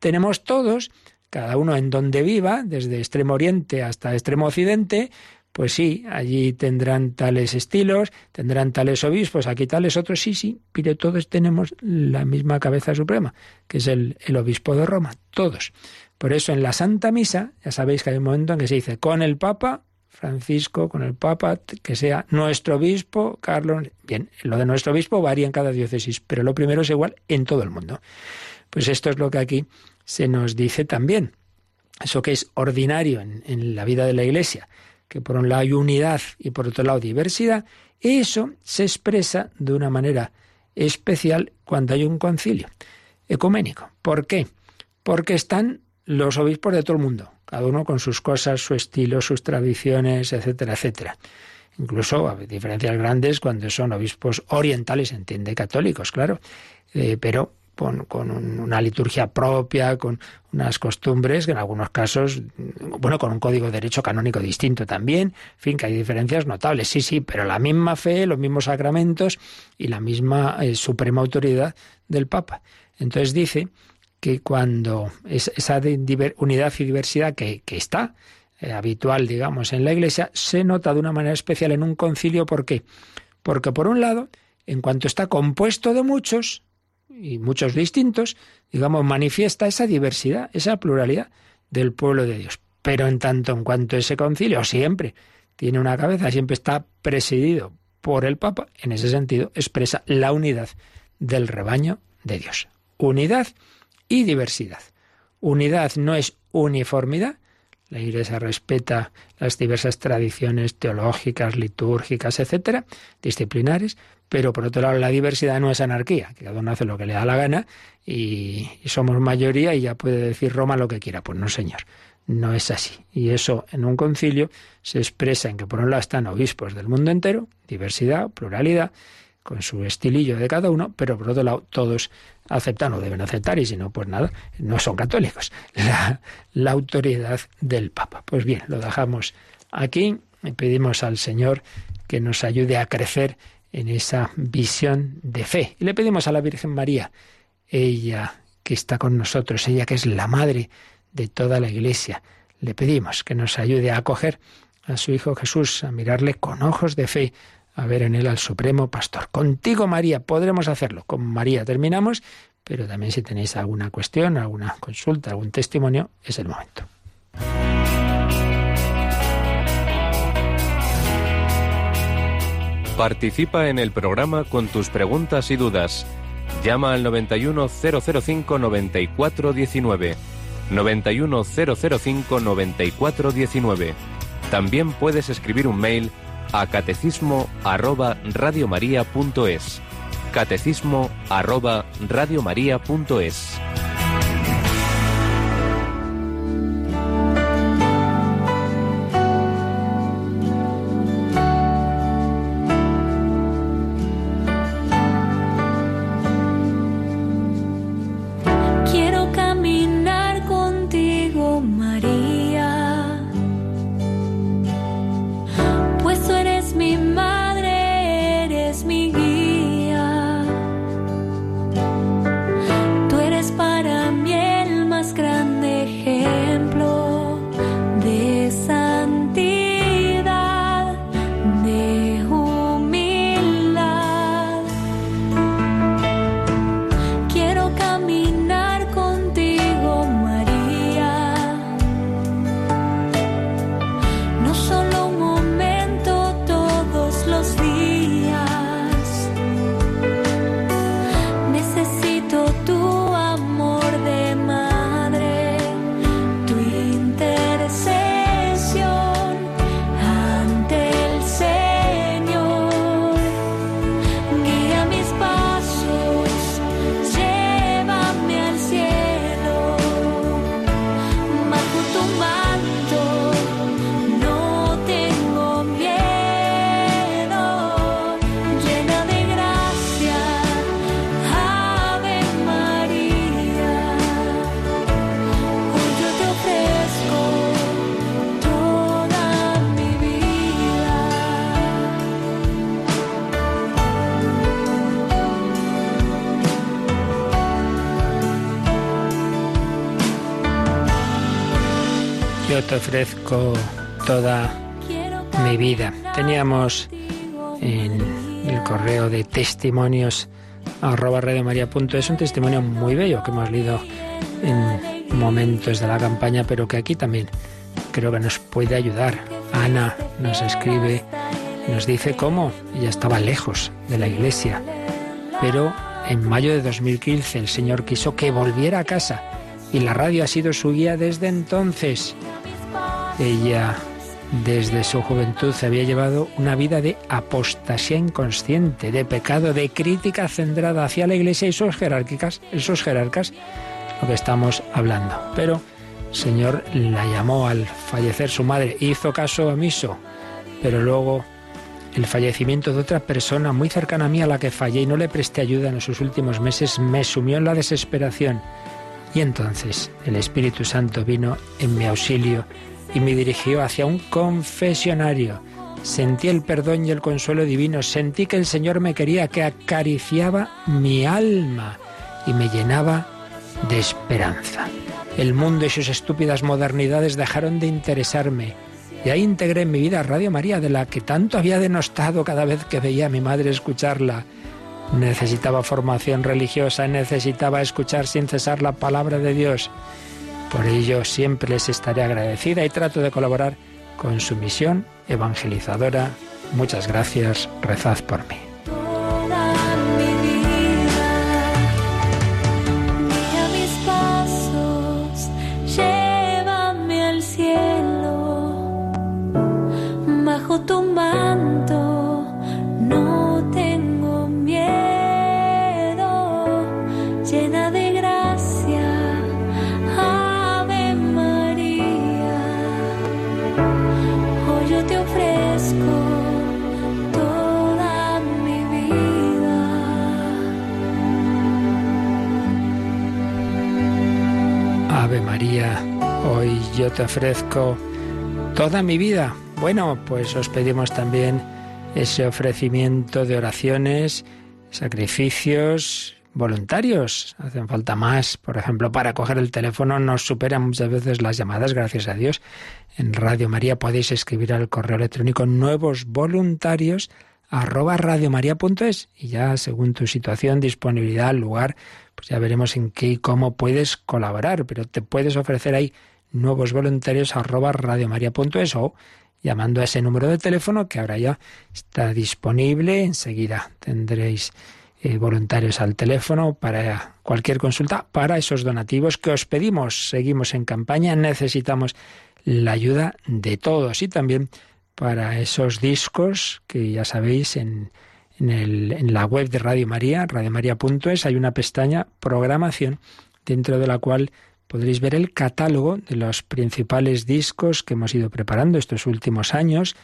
tenemos todos cada uno en donde viva, desde extremo oriente hasta extremo occidente, pues sí, allí tendrán tales estilos, tendrán tales obispos, aquí tales otros, sí, sí, pero todos tenemos la misma cabeza suprema, que es el, el obispo de Roma, todos. Por eso en la Santa Misa, ya sabéis que hay un momento en que se dice con el Papa, Francisco, con el Papa, que sea nuestro obispo, Carlos. Bien, lo de nuestro obispo varía en cada diócesis, pero lo primero es igual en todo el mundo. Pues esto es lo que aquí se nos dice también. Eso que es ordinario en, la vida de la Iglesia, que por un lado hay unidad y por otro lado diversidad, eso se expresa de una manera especial cuando hay un concilio ecuménico. ¿Por qué? Porque están los obispos de todo el mundo, cada uno con sus cosas, su estilo, sus tradiciones, etcétera, etcétera. Incluso hay diferencias grandes cuando son obispos orientales, entiende católicos, claro, eh, pero con, una liturgia propia, con unas costumbres, que en algunos casos, bueno, con un código de derecho canónico distinto también, en fin, que hay diferencias notables, sí, sí, pero la misma fe, los mismos sacramentos y la misma eh, suprema autoridad del Papa. Entonces dice que cuando esa unidad y diversidad que, está eh, habitual, digamos, en la Iglesia, se nota de una manera especial en un concilio. ¿Por qué? Porque por un lado, en cuanto está compuesto de muchos, y muchos distintos, digamos, manifiesta esa diversidad, esa pluralidad del pueblo de Dios. Pero en tanto en cuanto ese concilio siempre tiene una cabeza, siempre está presidido por el Papa, en ese sentido expresa la unidad del rebaño de Dios. Unidad y diversidad. Unidad no es uniformidad, la Iglesia respeta las diversas tradiciones teológicas, litúrgicas, etcétera, disciplinares, pero por otro lado la diversidad no es anarquía, que cada uno hace lo que le da la gana y, somos mayoría y ya puede decir Roma lo que quiera. Pues no, señor, no es así. Y eso en un concilio se expresa en que por un lado están obispos del mundo entero, diversidad, pluralidad, con su estilillo de cada uno, pero por otro lado todos aceptan o deben aceptar, y si no, pues nada, no son católicos, la, autoridad del Papa. Pues bien, lo dejamos aquí y pedimos al Señor que nos ayude a crecer en esa visión de fe. Y le pedimos a la Virgen María, ella que está con nosotros, ella que es la madre de toda la Iglesia, le pedimos que nos ayude a acoger a su Hijo Jesús, a mirarle con ojos de fe, a ver en él al Supremo Pastor. Contigo, María, podremos hacerlo. Con María terminamos, pero también si tenéis alguna cuestión, alguna consulta, algún testimonio, es el momento. Participa en el programa con tus preguntas y dudas. Llama al 91005 9419. 91005 9419. También puedes escribir un mail a catecismo arroba radiomaria.es. Catecismo arroba radiomaria.es. te ofrezco toda mi vida. Teníamos en el correo de testimonios arroba es un testimonio muy bello que hemos leído en momentos de la campaña, pero que aquí también creo que nos puede ayudar. Ana nos escribe, nos dice cómo ella estaba lejos de la iglesia, pero en mayo de 2015 el Señor quiso que volviera a casa y la radio ha sido su guía desde entonces. Ella desde su juventud se había llevado una vida de apostasía inconsciente, de pecado, de crítica centrada hacia la Iglesia y sus jerárquicas, esos jerarcas, lo que estamos hablando. Pero el Señor la llamó al fallecer su madre, hizo caso omiso, pero luego el fallecimiento de otra persona muy cercana a mí a la que fallé y no le presté ayuda en sus últimos meses me sumió en la desesperación. Y entonces el Espíritu Santo vino en mi auxilio y me dirigió hacia un confesionario. Sentí el perdón y el consuelo divino, sentí que el Señor me quería, que acariciaba mi alma y me llenaba de esperanza. El mundo y sus estúpidas modernidades dejaron de interesarme. Y ahí integré en mi vida Radio María, de la que tanto había denostado cada vez que veía a mi madre escucharla. Necesitaba formación religiosa, necesitaba escuchar sin cesar la palabra de Dios. Por ello siempre les estaré agradecida y trato de colaborar con su misión evangelizadora. Muchas gracias, rezad por mí. cielo bajo tu yo te ofrezco toda mi vida. Bueno, pues os pedimos también ese ofrecimiento de oraciones, sacrificios, voluntarios. Hacen falta más. Por ejemplo, para coger el teléfono nos superan muchas veces las llamadas, gracias a Dios. En Radio María podéis escribir al correo electrónico nuevos voluntarios arroba radiomaria.es y ya según tu situación, disponibilidad, lugar, pues ya veremos en qué y cómo puedes colaborar, pero te puedes ofrecer ahí nuevos voluntarios arroba radiomaria.es o llamando a ese número de teléfono que ahora ya está disponible. Enseguida tendréis eh, voluntarios al teléfono para cualquier consulta, para esos donativos que os pedimos. Seguimos en campaña, necesitamos la ayuda de todos y también para esos discos que ya sabéis en, en, el, en la web de Radio María, radiomaria.es, hay una pestaña programación dentro de la cual podréis ver el catálogo de los principales discos que hemos ido preparando estos últimos años,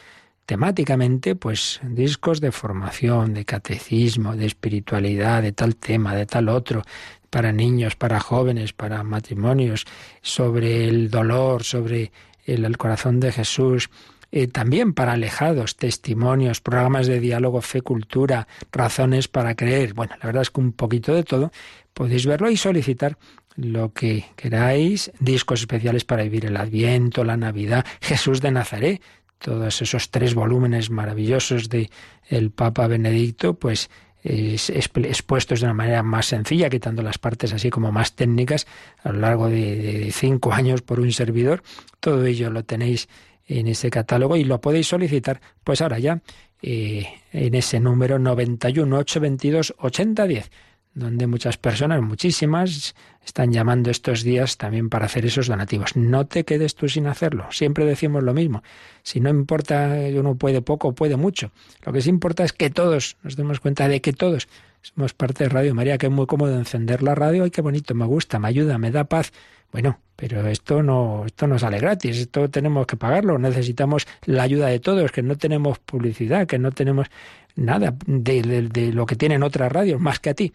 temáticamente, pues discos de formación, de catecismo, de espiritualidad, de tal tema, de tal otro, para niños, para jóvenes, para matrimonios, sobre el dolor, sobre el, corazón de Jesús, eh, también para alejados, testimonios, programas de diálogo, fe, cultura, razones para creer. Bueno, la verdad es que un poquito de todo podéis verlo y solicitar lo que queráis, discos especiales para vivir el Adviento, la Navidad, Jesús de Nazaret, todos esos tres volúmenes maravillosos de el Papa Benedicto, pues expuestos de una manera más sencilla, quitando las partes así como más técnicas, a lo largo de, cinco años por un servidor. Todo ello lo tenéis en ese catálogo y lo podéis solicitar, pues ahora ya, eh, en ese número 91 822 8010 donde muchas personas, muchísimas, están llamando estos días también para hacer esos donativos. No te quedes tú sin hacerlo. Siempre decimos lo mismo. Si no importa, uno puede poco puede mucho. Lo que sí importa es que todos nos demos cuenta de que todos somos parte de Radio María, que es muy cómodo encender la radio. Ay, qué bonito, me gusta, me ayuda, me da paz. Bueno, pero esto no, esto no sale gratis, esto tenemos que pagarlo, necesitamos la ayuda de todos, que no tenemos publicidad, que no tenemos nada de lo que tienen otras radios, más que a ti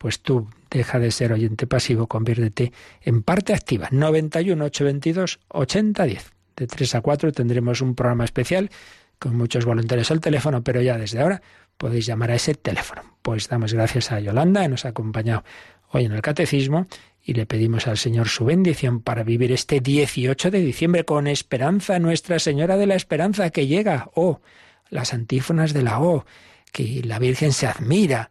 pues tú deja de ser oyente pasivo, conviértete en parte activa. 91 822 8010. De 3 a 4 tendremos un programa especial con muchos voluntarios al teléfono, pero ya desde ahora podéis llamar a ese teléfono. Pues damos gracias a Yolanda, que nos ha acompañado hoy en el catecismo, y le pedimos al Señor su bendición para vivir este 18 de diciembre con esperanza, Nuestra Señora de la Esperanza que llega. Oh, las antífonas de la O, que la Virgen se admira